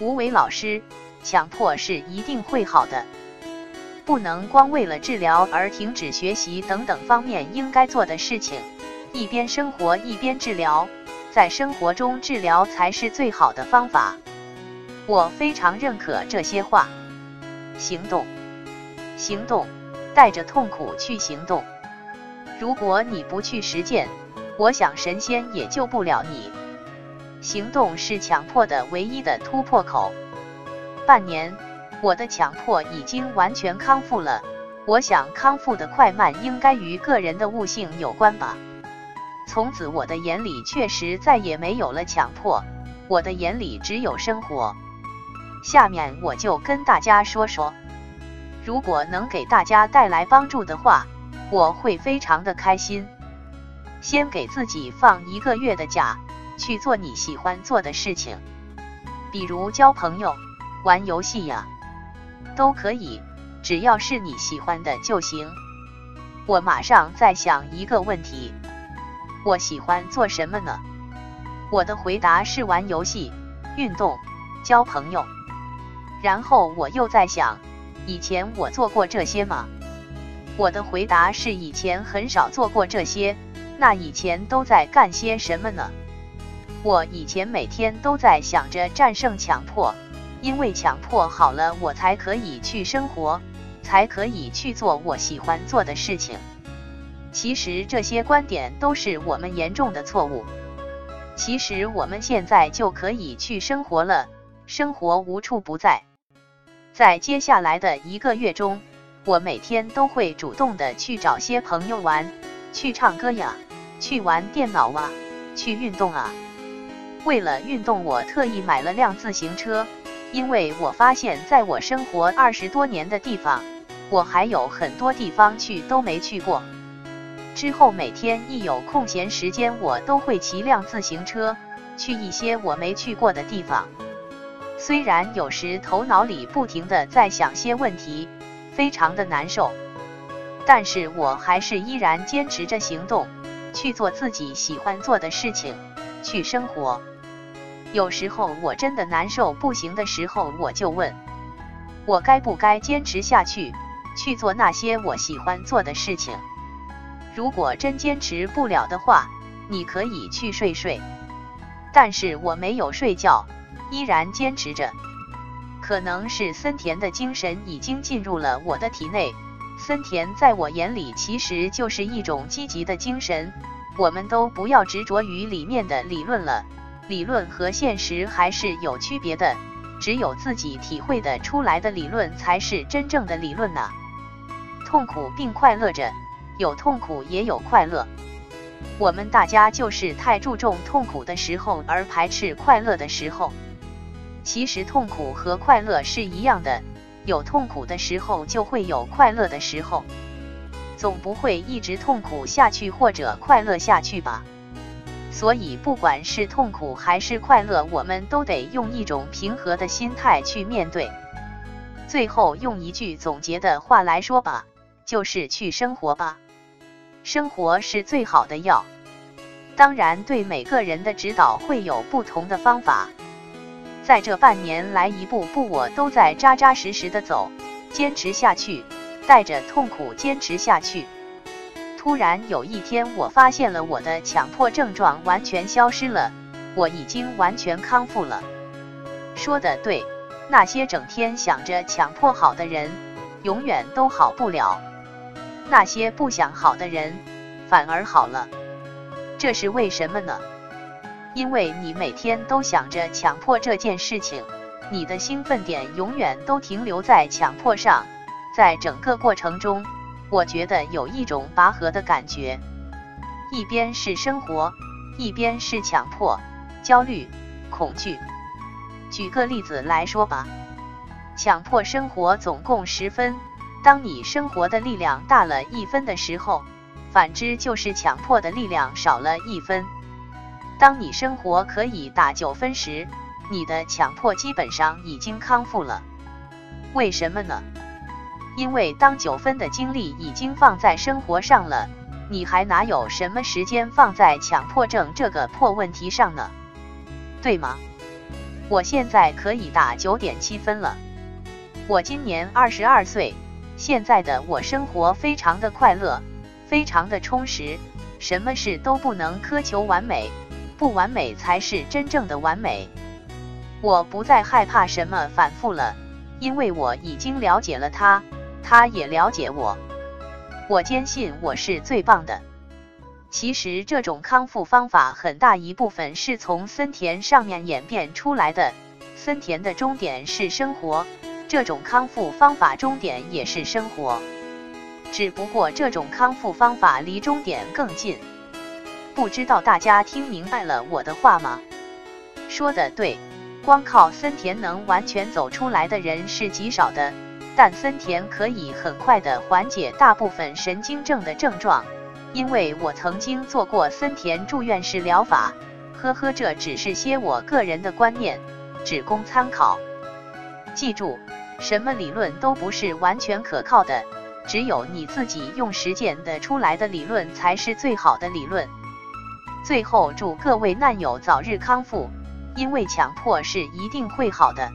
吴伟老师，强迫是一定会好的，不能光为了治疗而停止学习等等方面应该做的事情，一边生活一边治疗，在生活中治疗才是最好的方法。我非常认可这些话。行动，行动，带着痛苦去行动。如果你不去实践，我想神仙也救不了你。行动是强迫的唯一的突破口。半年，我的强迫已经完全康复了。我想康复的快慢应该与个人的悟性有关吧。从此，我的眼里确实再也没有了强迫，我的眼里只有生活。下面我就跟大家说说，如果能给大家带来帮助的话，我会非常的开心。先给自己放一个月的假。去做你喜欢做的事情，比如交朋友、玩游戏呀，都可以，只要是你喜欢的就行。我马上在想一个问题：我喜欢做什么呢？我的回答是玩游戏、运动、交朋友。然后我又在想，以前我做过这些吗？我的回答是以前很少做过这些。那以前都在干些什么呢？我以前每天都在想着战胜强迫，因为强迫好了，我才可以去生活，才可以去做我喜欢做的事情。其实这些观点都是我们严重的错误。其实我们现在就可以去生活了，生活无处不在。在接下来的一个月中，我每天都会主动的去找些朋友玩，去唱歌呀，去玩电脑啊，去运动啊。为了运动，我特意买了辆自行车，因为我发现，在我生活二十多年的地方，我还有很多地方去都没去过。之后每天一有空闲时间，我都会骑辆自行车去一些我没去过的地方。虽然有时头脑里不停的在想些问题，非常的难受，但是我还是依然坚持着行动，去做自己喜欢做的事情，去生活。有时候我真的难受不行的时候，我就问，我该不该坚持下去，去做那些我喜欢做的事情？如果真坚持不了的话，你可以去睡睡。但是我没有睡觉，依然坚持着。可能是森田的精神已经进入了我的体内，森田在我眼里其实就是一种积极的精神。我们都不要执着于里面的理论了。理论和现实还是有区别的，只有自己体会的出来的理论才是真正的理论呐。痛苦并快乐着，有痛苦也有快乐。我们大家就是太注重痛苦的时候而排斥快乐的时候。其实痛苦和快乐是一样的，有痛苦的时候就会有快乐的时候，总不会一直痛苦下去或者快乐下去吧。所以，不管是痛苦还是快乐，我们都得用一种平和的心态去面对。最后，用一句总结的话来说吧，就是去生活吧。生活是最好的药。当然，对每个人的指导会有不同的方法。在这半年来，一步步我都在扎扎实实的走，坚持下去，带着痛苦坚持下去。突然有一天，我发现了我的强迫症状完全消失了，我已经完全康复了。说的对，那些整天想着强迫好的人，永远都好不了；那些不想好的人，反而好了。这是为什么呢？因为你每天都想着强迫这件事情，你的兴奋点永远都停留在强迫上，在整个过程中。我觉得有一种拔河的感觉，一边是生活，一边是强迫、焦虑、恐惧。举个例子来说吧，强迫生活总共十分，当你生活的力量大了一分的时候，反之就是强迫的力量少了一分。当你生活可以打九分时，你的强迫基本上已经康复了。为什么呢？因为当九分的精力已经放在生活上了，你还哪有什么时间放在强迫症这个破问题上呢？对吗？我现在可以打九点七分了。我今年二十二岁，现在的我生活非常的快乐，非常的充实，什么事都不能苛求完美，不完美才是真正的完美。我不再害怕什么反复了，因为我已经了解了它，他也了解我。我坚信我是最棒的。其实这种康复方法很大一部分是从森田上面演变出来的。森田的终点是生活，这种康复方法终点也是生活，只不过这种康复方法离终点更近。不知道大家听明白了我的话吗？说的对，光靠森田能完全走出来的人是极少的，但森田可以很快的缓解大部分神经症的症状。因为我曾经做过森田住院式疗法，呵呵，这只是些我个人的观念，只供参考。记住，什么理论都不是完全可靠的，只有你自己用实践得出来的理论才是最好的理论。最后，祝各位难友早日康复，因为强迫是一定会好的。